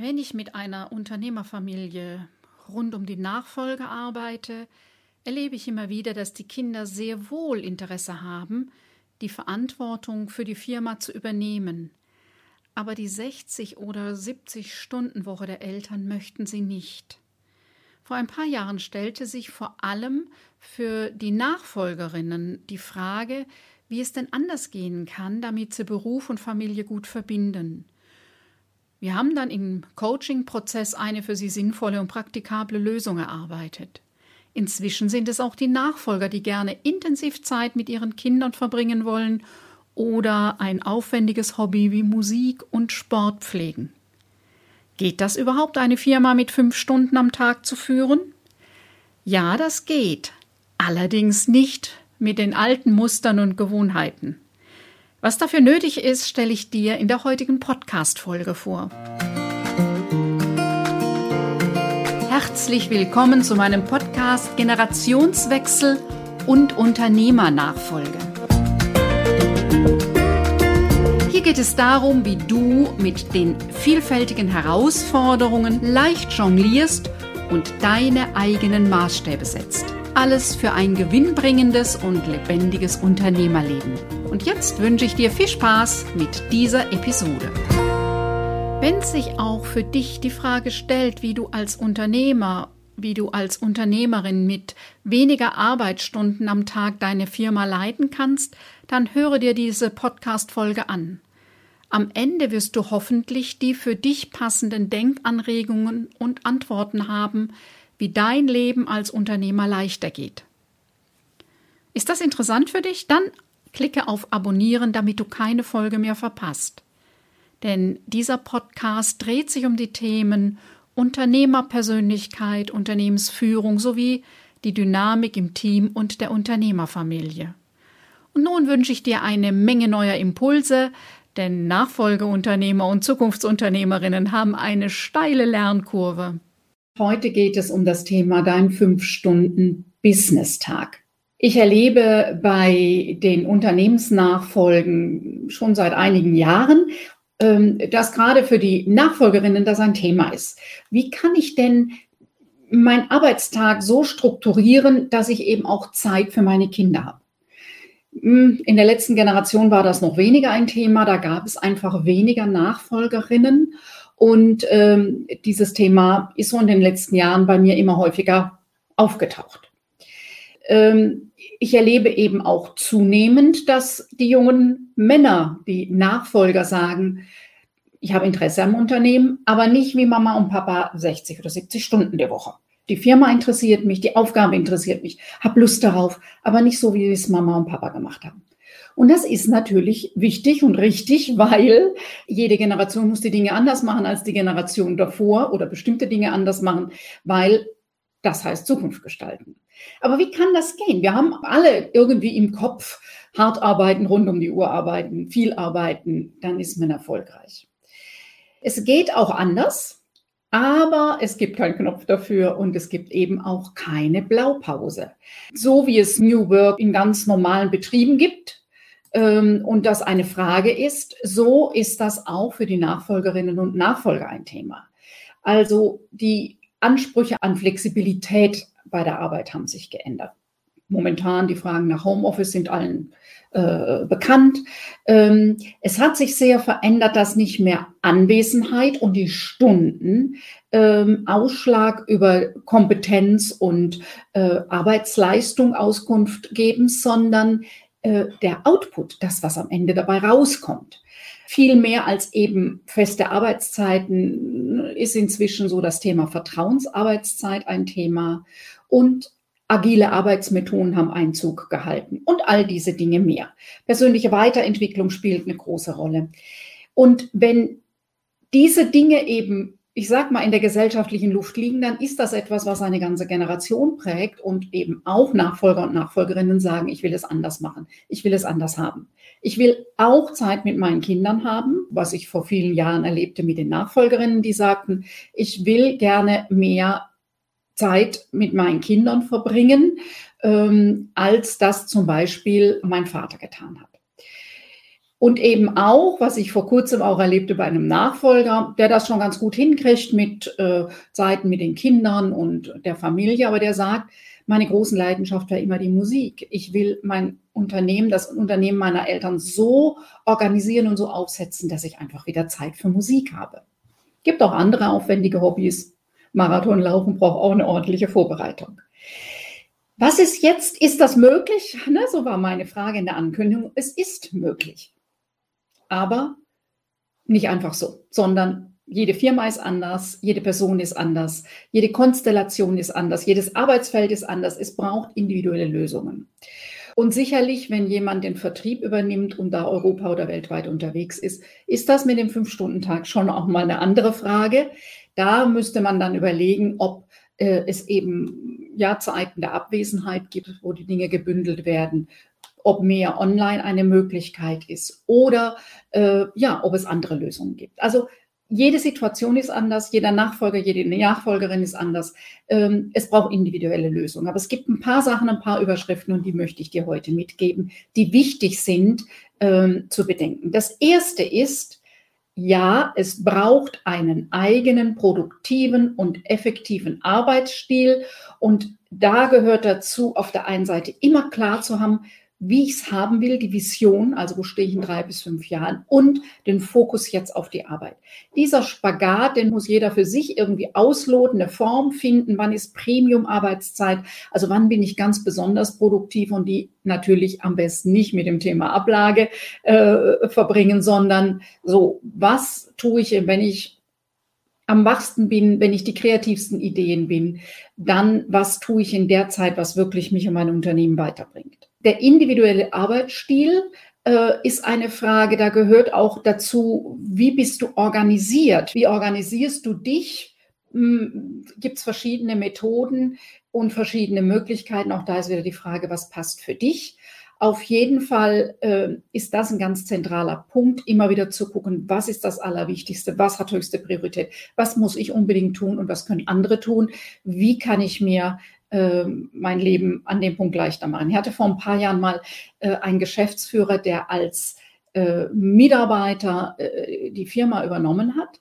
Wenn ich mit einer Unternehmerfamilie rund um die Nachfolge arbeite, erlebe ich immer wieder, dass die Kinder sehr wohl Interesse haben, die Verantwortung für die Firma zu übernehmen. Aber die 60 oder 70 Stunden Woche der Eltern möchten sie nicht. Vor ein paar Jahren stellte sich vor allem für die Nachfolgerinnen die Frage, wie es denn anders gehen kann, damit sie Beruf und Familie gut verbinden. Wir haben dann im Coaching-Prozess eine für sie sinnvolle und praktikable Lösung erarbeitet. Inzwischen sind es auch die Nachfolger, die gerne intensiv Zeit mit ihren Kindern verbringen wollen oder ein aufwendiges Hobby wie Musik und Sport pflegen. Geht das überhaupt, eine Firma mit fünf Stunden am Tag zu führen? Ja, das geht. Allerdings nicht mit den alten Mustern und Gewohnheiten. Was dafür nötig ist, stelle ich dir in der heutigen Podcast-Folge vor. Herzlich willkommen zu meinem Podcast Generationswechsel und Unternehmernachfolge. Hier geht es darum, wie du mit den vielfältigen Herausforderungen leicht jonglierst und deine eigenen Maßstäbe setzt. Alles für ein gewinnbringendes und lebendiges Unternehmerleben. Und jetzt wünsche ich dir viel Spaß mit dieser Episode. Wenn sich auch für dich die Frage stellt, wie du als Unternehmer, wie du als Unternehmerin mit weniger Arbeitsstunden am Tag deine Firma leiten kannst, dann höre dir diese Podcast-Folge an. Am Ende wirst du hoffentlich die für dich passenden Denkanregungen und Antworten haben, wie dein Leben als Unternehmer leichter geht. Ist das interessant für dich? Dann klicke auf Abonnieren, damit du keine Folge mehr verpasst. Denn dieser Podcast dreht sich um die Themen Unternehmerpersönlichkeit, Unternehmensführung sowie die Dynamik im Team und der Unternehmerfamilie. Und nun wünsche ich dir eine Menge neuer Impulse, denn Nachfolgeunternehmer und Zukunftsunternehmerinnen haben eine steile Lernkurve. Heute geht es um das Thema Dein 5-Stunden-Business-Tag. Ich erlebe bei den Unternehmensnachfolgen schon seit einigen Jahren, ähm, dass gerade für die Nachfolgerinnen das ein Thema ist. Wie kann ich denn meinen Arbeitstag so strukturieren, dass ich eben auch Zeit für meine Kinder habe? Hm, in der letzten Generation war das noch weniger ein Thema, da gab es einfach weniger Nachfolgerinnen. Und ähm, dieses Thema ist so in den letzten Jahren bei mir immer häufiger aufgetaucht. Ich erlebe eben auch zunehmend, dass die jungen Männer, die Nachfolger sagen, ich habe Interesse am Unternehmen, aber nicht wie Mama und Papa 60 oder 70 Stunden die Woche. Die Firma interessiert mich, die Aufgabe interessiert mich, habe Lust darauf, aber nicht so, wie es Mama und Papa gemacht haben. Und das ist natürlich wichtig und richtig, weil jede Generation muss die Dinge anders machen als die Generation davor oder bestimmte Dinge anders machen, weil das heißt Zukunft gestalten. Aber wie kann das gehen? Wir haben alle irgendwie im Kopf hart arbeiten, rund um die Uhr arbeiten, viel arbeiten, dann ist man erfolgreich. Es geht auch anders, aber es gibt keinen Knopf dafür und es gibt eben auch keine Blaupause. So wie es New Work in ganz normalen Betrieben gibt, ähm, und das eine Frage ist, so ist das auch für die Nachfolgerinnen und Nachfolger ein Thema. Also die Ansprüche an Flexibilität bei der Arbeit haben sich geändert. Momentan die Fragen nach Homeoffice sind allen äh, bekannt. Ähm, es hat sich sehr verändert, dass nicht mehr Anwesenheit und die Stunden ähm, Ausschlag über Kompetenz und äh, Arbeitsleistung Auskunft geben, sondern äh, der Output, das, was am Ende dabei rauskommt. Viel mehr als eben feste Arbeitszeiten ist inzwischen so das Thema Vertrauensarbeitszeit ein Thema und agile Arbeitsmethoden haben Einzug gehalten und all diese Dinge mehr. Persönliche Weiterentwicklung spielt eine große Rolle. Und wenn diese Dinge eben ich sag mal, in der gesellschaftlichen Luft liegen, dann ist das etwas, was eine ganze Generation prägt und eben auch Nachfolger und Nachfolgerinnen sagen, ich will es anders machen, ich will es anders haben. Ich will auch Zeit mit meinen Kindern haben, was ich vor vielen Jahren erlebte mit den Nachfolgerinnen, die sagten, ich will gerne mehr Zeit mit meinen Kindern verbringen, ähm, als das zum Beispiel mein Vater getan hat. Und eben auch, was ich vor kurzem auch erlebte bei einem Nachfolger, der das schon ganz gut hinkriegt mit äh, Zeiten mit den Kindern und der Familie, aber der sagt, meine großen Leidenschaft war immer die Musik. Ich will mein Unternehmen, das Unternehmen meiner Eltern so organisieren und so aufsetzen, dass ich einfach wieder Zeit für Musik habe. Gibt auch andere aufwendige Hobbys. Marathonlaufen braucht auch eine ordentliche Vorbereitung. Was ist jetzt? Ist das möglich? Ne, so war meine Frage in der Ankündigung. Es ist möglich aber nicht einfach so, sondern jede Firma ist anders, jede Person ist anders, jede Konstellation ist anders, jedes Arbeitsfeld ist anders. Es braucht individuelle Lösungen. Und sicherlich, wenn jemand den Vertrieb übernimmt und da Europa oder weltweit unterwegs ist, ist das mit dem Fünf-Stunden-Tag schon auch mal eine andere Frage. Da müsste man dann überlegen, ob äh, es eben ja Zeiten der Abwesenheit gibt, wo die Dinge gebündelt werden ob mehr online eine Möglichkeit ist oder äh, ja, ob es andere Lösungen gibt. Also jede Situation ist anders, jeder Nachfolger, jede Nachfolgerin ist anders. Ähm, es braucht individuelle Lösungen. Aber es gibt ein paar Sachen, ein paar Überschriften und die möchte ich dir heute mitgeben, die wichtig sind ähm, zu bedenken. Das erste ist, ja, es braucht einen eigenen produktiven und effektiven Arbeitsstil. Und da gehört dazu, auf der einen Seite immer klar zu haben, wie ich es haben will, die Vision, also wo stehe ich in drei bis fünf Jahren und den Fokus jetzt auf die Arbeit. Dieser Spagat, den muss jeder für sich irgendwie ausloten, eine Form finden, wann ist Premium-Arbeitszeit, also wann bin ich ganz besonders produktiv und die natürlich am besten nicht mit dem Thema Ablage äh, verbringen, sondern so, was tue ich, wenn ich am wachsten bin, wenn ich die kreativsten Ideen bin, dann was tue ich in der Zeit, was wirklich mich und mein Unternehmen weiterbringt. Der individuelle Arbeitsstil äh, ist eine Frage, da gehört auch dazu, wie bist du organisiert? Wie organisierst du dich? Hm, Gibt es verschiedene Methoden und verschiedene Möglichkeiten? Auch da ist wieder die Frage, was passt für dich? Auf jeden Fall äh, ist das ein ganz zentraler Punkt, immer wieder zu gucken, was ist das Allerwichtigste, was hat höchste Priorität, was muss ich unbedingt tun und was können andere tun, wie kann ich mir äh, mein Leben an dem Punkt leichter machen. Ich hatte vor ein paar Jahren mal äh, einen Geschäftsführer, der als äh, Mitarbeiter äh, die Firma übernommen hat,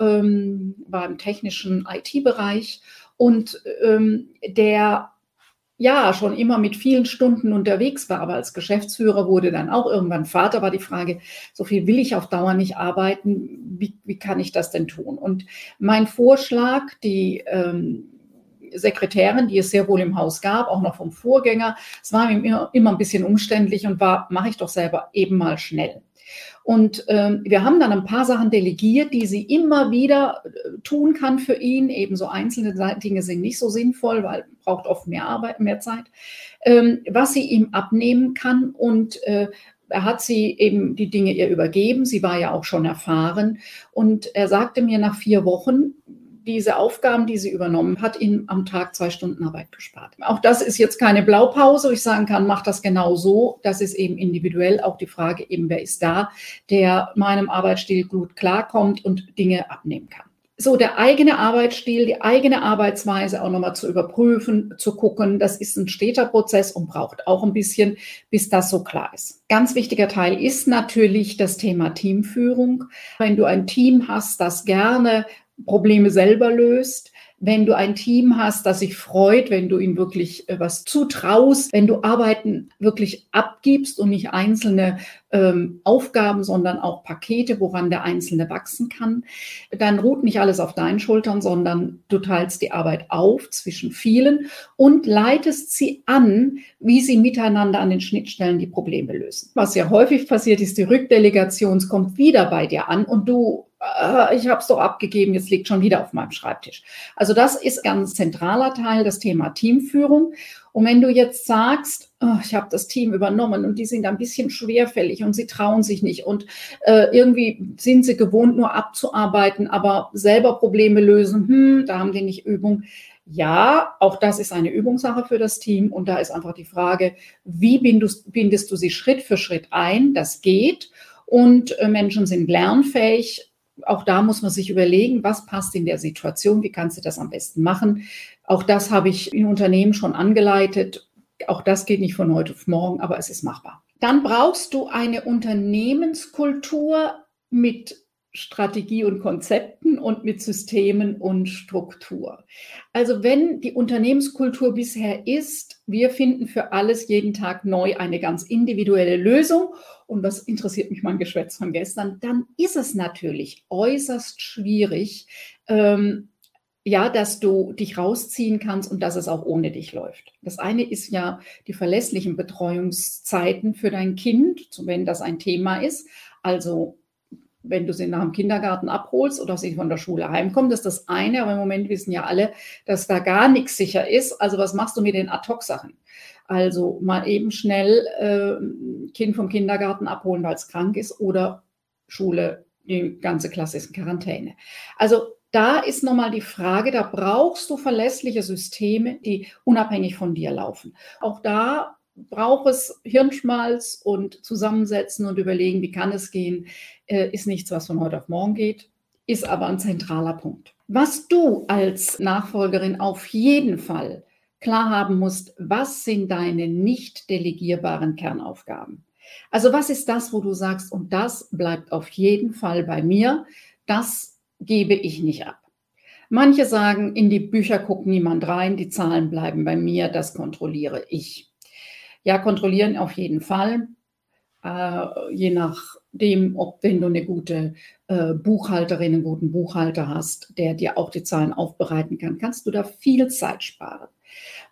ähm, war im technischen IT-Bereich und ähm, der ja schon immer mit vielen Stunden unterwegs war, aber als Geschäftsführer wurde dann auch irgendwann Vater, war die Frage, so viel will ich auf Dauer nicht arbeiten, wie, wie kann ich das denn tun? Und mein Vorschlag, die ähm, Sekretärin, die es sehr wohl im Haus gab, auch noch vom Vorgänger. Es war ihm immer, immer ein bisschen umständlich und war, mache ich doch selber eben mal schnell. Und ähm, wir haben dann ein paar Sachen delegiert, die sie immer wieder äh, tun kann für ihn. Eben so einzelne Dinge sind nicht so sinnvoll, weil braucht oft mehr Arbeit, mehr Zeit. Ähm, was sie ihm abnehmen kann und äh, er hat sie eben die Dinge ihr übergeben. Sie war ja auch schon erfahren. Und er sagte mir nach vier Wochen, diese Aufgaben, die sie übernommen hat, ihnen am Tag zwei Stunden Arbeit gespart. Auch das ist jetzt keine Blaupause, wo ich sagen kann, mach das genau so. Das ist eben individuell auch die Frage eben, wer ist da, der meinem Arbeitsstil gut klarkommt und Dinge abnehmen kann. So, der eigene Arbeitsstil, die eigene Arbeitsweise auch nochmal zu überprüfen, zu gucken, das ist ein steter Prozess und braucht auch ein bisschen, bis das so klar ist. Ganz wichtiger Teil ist natürlich das Thema Teamführung. Wenn du ein Team hast, das gerne Probleme selber löst, wenn du ein Team hast, das sich freut, wenn du ihm wirklich äh, was zutraust, wenn du Arbeiten wirklich abgibst und nicht einzelne ähm, Aufgaben, sondern auch Pakete, woran der Einzelne wachsen kann, dann ruht nicht alles auf deinen Schultern, sondern du teilst die Arbeit auf zwischen vielen und leitest sie an, wie sie miteinander an den Schnittstellen die Probleme lösen. Was ja häufig passiert, ist, die Rückdelegation kommt wieder bei dir an und du äh, ich habe es doch abgegeben, jetzt liegt schon wieder auf meinem Schreibtisch. Also das ist ganz zentraler Teil, das Thema Teamführung. Und wenn du jetzt sagst, oh, ich habe das Team übernommen und die sind ein bisschen schwerfällig und sie trauen sich nicht und äh, irgendwie sind sie gewohnt, nur abzuarbeiten, aber selber Probleme lösen, hm, da haben die nicht Übung. Ja, auch das ist eine Übungssache für das Team und da ist einfach die Frage, wie bindest, bindest du sie Schritt für Schritt ein? Das geht und äh, Menschen sind lernfähig auch da muss man sich überlegen, was passt in der Situation, wie kannst du das am besten machen. Auch das habe ich in Unternehmen schon angeleitet. Auch das geht nicht von heute auf morgen, aber es ist machbar. dann brauchst du eine Unternehmenskultur mit Strategie und Konzepten und mit Systemen und Struktur. Also wenn die Unternehmenskultur bisher ist, wir finden für alles jeden Tag neu eine ganz individuelle Lösung und was interessiert mich mein Geschwätz von gestern, dann ist es natürlich äußerst schwierig, ähm, ja, dass du dich rausziehen kannst und dass es auch ohne dich läuft. Das eine ist ja die verlässlichen Betreuungszeiten für dein Kind, wenn das ein Thema ist. Also wenn du sie nach dem Kindergarten abholst oder sie von der Schule heimkommt, ist das eine. Aber im Moment wissen ja alle, dass da gar nichts sicher ist. Also was machst du mit den Ad-Hoc-Sachen? Also mal eben schnell äh, Kind vom Kindergarten abholen, weil es krank ist oder Schule, die ganze Klasse ist in Quarantäne. Also da ist nochmal die Frage, da brauchst du verlässliche Systeme, die unabhängig von dir laufen. Auch da braucht es Hirnschmalz und zusammensetzen und überlegen, wie kann es gehen, äh, ist nichts, was von heute auf morgen geht, ist aber ein zentraler Punkt. Was du als Nachfolgerin auf jeden Fall klar haben musst, was sind deine nicht delegierbaren Kernaufgaben? Also was ist das, wo du sagst, und das bleibt auf jeden Fall bei mir, das gebe ich nicht ab. Manche sagen, in die Bücher guckt niemand rein, die Zahlen bleiben bei mir, das kontrolliere ich. Ja, kontrollieren auf jeden Fall. Äh, je nachdem, ob wenn du eine gute äh, Buchhalterin, einen guten Buchhalter hast, der dir auch die Zahlen aufbereiten kann, kannst du da viel Zeit sparen.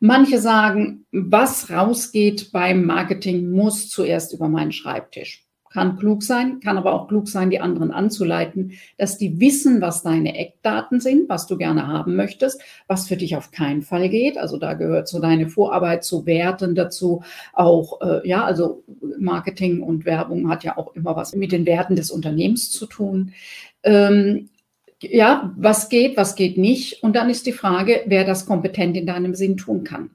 Manche sagen, was rausgeht beim Marketing, muss zuerst über meinen Schreibtisch. Kann klug sein, kann aber auch klug sein, die anderen anzuleiten, dass die wissen, was deine Eckdaten sind, was du gerne haben möchtest, was für dich auf keinen Fall geht. Also da gehört so deine Vorarbeit zu Werten dazu, auch, äh, ja, also Marketing und Werbung hat ja auch immer was mit den Werten des Unternehmens zu tun. Ähm, ja, was geht, was geht nicht. Und dann ist die Frage, wer das kompetent in deinem Sinn tun kann.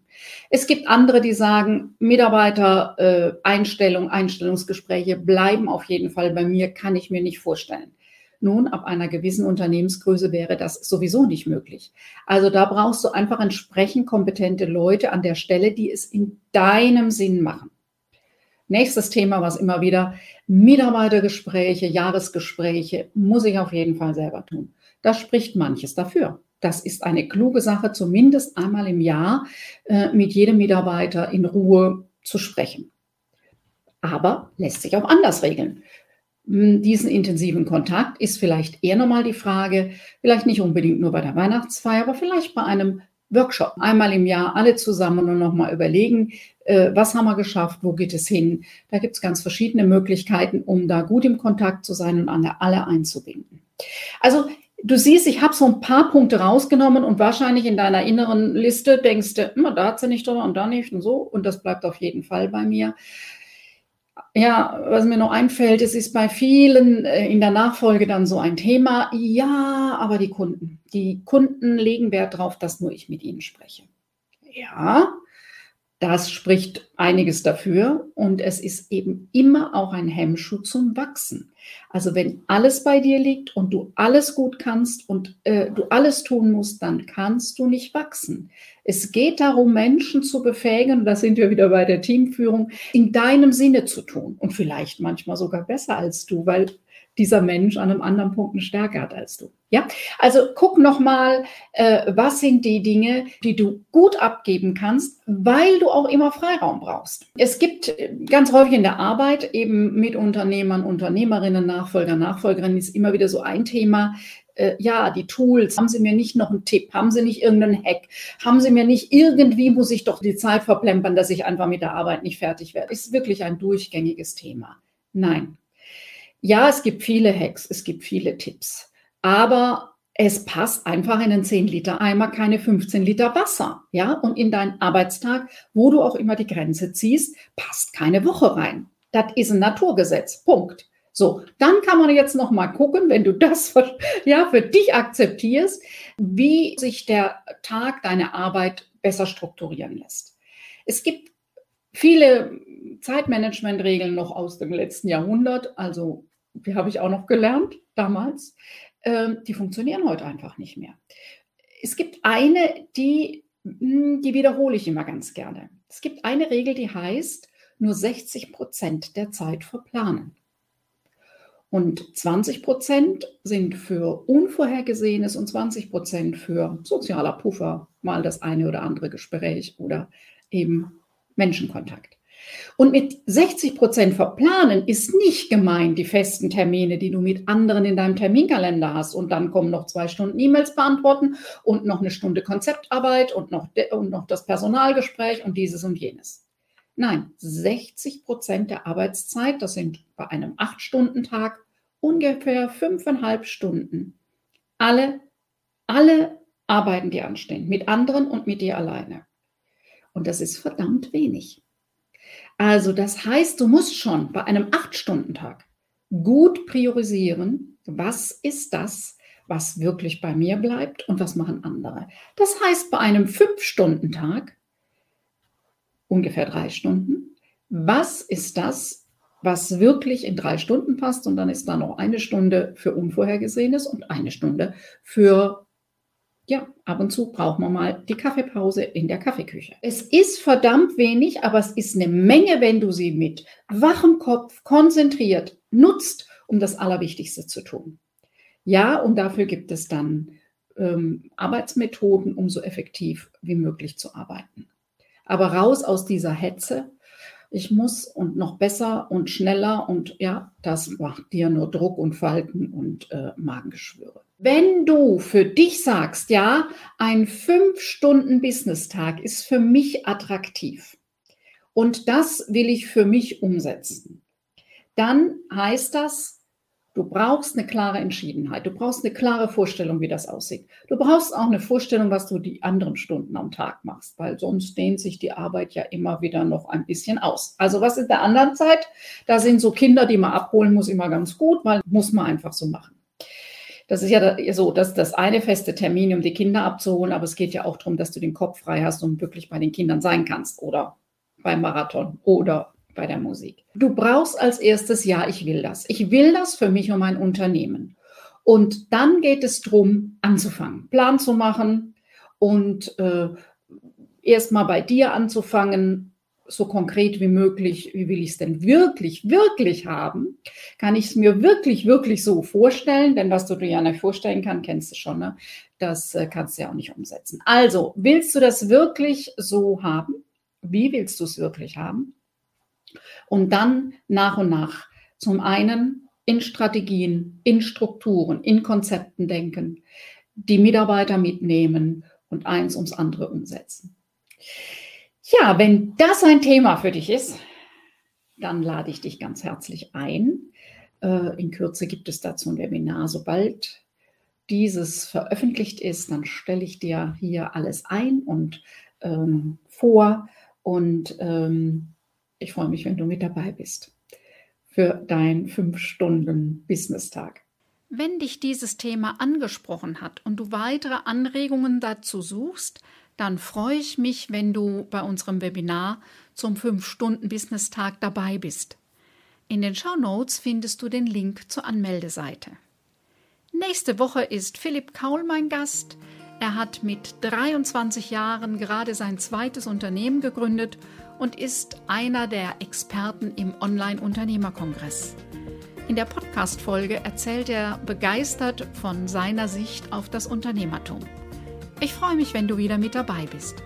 Es gibt andere, die sagen, Mitarbeiter, äh, Einstellung, Einstellungsgespräche bleiben auf jeden Fall bei mir, kann ich mir nicht vorstellen. Nun, ab einer gewissen Unternehmensgröße wäre das sowieso nicht möglich. Also da brauchst du einfach entsprechend kompetente Leute an der Stelle, die es in deinem Sinn machen. Nächstes Thema, was immer wieder Mitarbeitergespräche, Jahresgespräche, muss ich auf jeden Fall selber tun. Da spricht manches dafür. Das ist eine kluge Sache, zumindest einmal im Jahr äh, mit jedem Mitarbeiter in Ruhe zu sprechen. Aber lässt sich auch anders regeln. Hm, diesen intensiven Kontakt ist vielleicht eher nochmal die Frage, vielleicht nicht unbedingt nur bei der Weihnachtsfeier, aber vielleicht bei einem Workshop. Einmal im Jahr alle zusammen und nochmal überlegen, äh, was haben wir geschafft, wo geht es hin. Da gibt es ganz verschiedene Möglichkeiten, um da gut im Kontakt zu sein und alle einzubinden. Also du siehst, ich habe so ein paar Punkte rausgenommen und wahrscheinlich in deiner inneren Liste denkst du, immer da hat sie nicht drüber und da nicht und so. Und das bleibt auf jeden Fall bei mir. Ja, was mir noch einfällt, es ist bei vielen äh, in der Nachfolge dann so ein Thema. Ja, aber die Kunden, die Kunden legen Wert darauf, dass nur ich mit ihnen spreche. Ja, das spricht einiges dafür und es ist eben immer auch ein Hemmschuh zum Wachsen. Also wenn alles bei dir liegt und du alles gut kannst und äh, du alles tun musst, dann kannst du nicht wachsen. Es geht darum, Menschen zu befähigen, da sind wir wieder bei der Teamführung, in deinem Sinne zu tun und vielleicht manchmal sogar besser als du, weil dieser Mensch an einem anderen Punkt eine Stärke hat als du. Ja, also guck nochmal, äh, was sind die Dinge, die du gut abgeben kannst, weil du auch immer Freiraum brauchst. Es gibt äh, ganz häufig in der Arbeit eben mit Unternehmern, Unternehmerinnen, Nachfolger, Nachfolgerinnen ist immer wieder so ein Thema. Äh, ja, die Tools, haben Sie mir nicht noch einen Tipp? Haben Sie nicht irgendeinen Hack? Haben Sie mir nicht irgendwie, muss ich doch die Zeit verplempern, dass ich einfach mit der Arbeit nicht fertig werde? Ist wirklich ein durchgängiges Thema. Nein, ja, es gibt viele Hacks, es gibt viele Tipps, aber es passt einfach in einen 10 Liter Eimer keine 15 Liter Wasser, ja? Und in deinen Arbeitstag, wo du auch immer die Grenze ziehst, passt keine Woche rein. Das ist ein Naturgesetz. Punkt. So, dann kann man jetzt noch mal gucken, wenn du das ja für dich akzeptierst, wie sich der Tag, deine Arbeit besser strukturieren lässt. Es gibt viele Zeitmanagementregeln noch aus dem letzten Jahrhundert, also die habe ich auch noch gelernt damals, ähm, die funktionieren heute einfach nicht mehr. Es gibt eine, die, hm, die wiederhole ich immer ganz gerne. Es gibt eine Regel, die heißt, nur 60 Prozent der Zeit verplanen. Und 20 Prozent sind für Unvorhergesehenes und 20 Prozent für sozialer Puffer, mal das eine oder andere Gespräch oder eben Menschenkontakt. Und mit 60 Prozent verplanen ist nicht gemeint die festen Termine, die du mit anderen in deinem Terminkalender hast. Und dann kommen noch zwei Stunden E-Mails beantworten und noch eine Stunde Konzeptarbeit und noch, und noch das Personalgespräch und dieses und jenes. Nein, 60 Prozent der Arbeitszeit, das sind bei einem 8-Stunden-Tag ungefähr fünfeinhalb Stunden. Alle, alle Arbeiten, die anstehen, mit anderen und mit dir alleine. Und das ist verdammt wenig. Also das heißt, du musst schon bei einem 8-Stunden-Tag gut priorisieren, was ist das, was wirklich bei mir bleibt und was machen andere. Das heißt, bei einem 5-Stunden-Tag, ungefähr drei Stunden, was ist das, was wirklich in drei Stunden passt und dann ist da noch eine Stunde für Unvorhergesehenes und eine Stunde für ja, ab und zu braucht man mal die Kaffeepause in der Kaffeeküche. Es ist verdammt wenig, aber es ist eine Menge, wenn du sie mit wachem Kopf konzentriert nutzt, um das Allerwichtigste zu tun. Ja, und dafür gibt es dann ähm, Arbeitsmethoden, um so effektiv wie möglich zu arbeiten. Aber raus aus dieser Hetze. Ich muss und noch besser und schneller und ja, das macht dir nur Druck und Falten und äh, Magengeschwüre. Wenn du für dich sagst, ja, ein fünf Stunden Business-Tag ist für mich attraktiv und das will ich für mich umsetzen, dann heißt das, du brauchst eine klare Entschiedenheit, du brauchst eine klare Vorstellung, wie das aussieht. Du brauchst auch eine Vorstellung, was du die anderen Stunden am Tag machst, weil sonst dehnt sich die Arbeit ja immer wieder noch ein bisschen aus. Also was in der anderen Zeit? Da sind so Kinder, die man abholen muss, immer ganz gut, weil muss man einfach so machen. Das ist ja so, dass das eine feste Termin, um die Kinder abzuholen, aber es geht ja auch darum, dass du den Kopf frei hast und wirklich bei den Kindern sein kannst oder beim Marathon oder bei der Musik. Du brauchst als erstes, ja, ich will das. Ich will das für mich und mein Unternehmen. Und dann geht es darum, anzufangen, Plan zu machen und äh, erstmal bei dir anzufangen, so konkret wie möglich, wie will ich es denn wirklich, wirklich haben? Kann ich es mir wirklich, wirklich so vorstellen? Denn was du dir ja nicht vorstellen kannst, kennst du schon, ne? das äh, kannst du ja auch nicht umsetzen. Also, willst du das wirklich so haben? Wie willst du es wirklich haben? Und dann nach und nach zum einen in Strategien, in Strukturen, in Konzepten denken, die Mitarbeiter mitnehmen und eins ums andere umsetzen. Ja, wenn das ein Thema für dich ist, dann lade ich dich ganz herzlich ein. Äh, in Kürze gibt es dazu ein Webinar. Sobald dieses veröffentlicht ist, dann stelle ich dir hier alles ein und ähm, vor. Und ähm, ich freue mich, wenn du mit dabei bist für deinen 5-Stunden-Business-Tag. Wenn dich dieses Thema angesprochen hat und du weitere Anregungen dazu suchst, dann freue ich mich, wenn du bei unserem Webinar zum 5-Stunden-Business-Tag dabei bist. In den Show Notes findest du den Link zur Anmeldeseite. Nächste Woche ist Philipp Kaul mein Gast. Er hat mit 23 Jahren gerade sein zweites Unternehmen gegründet und ist einer der Experten im Online-Unternehmerkongress. In der Podcast-Folge erzählt er begeistert von seiner Sicht auf das Unternehmertum. Ich freue mich, wenn du wieder mit dabei bist.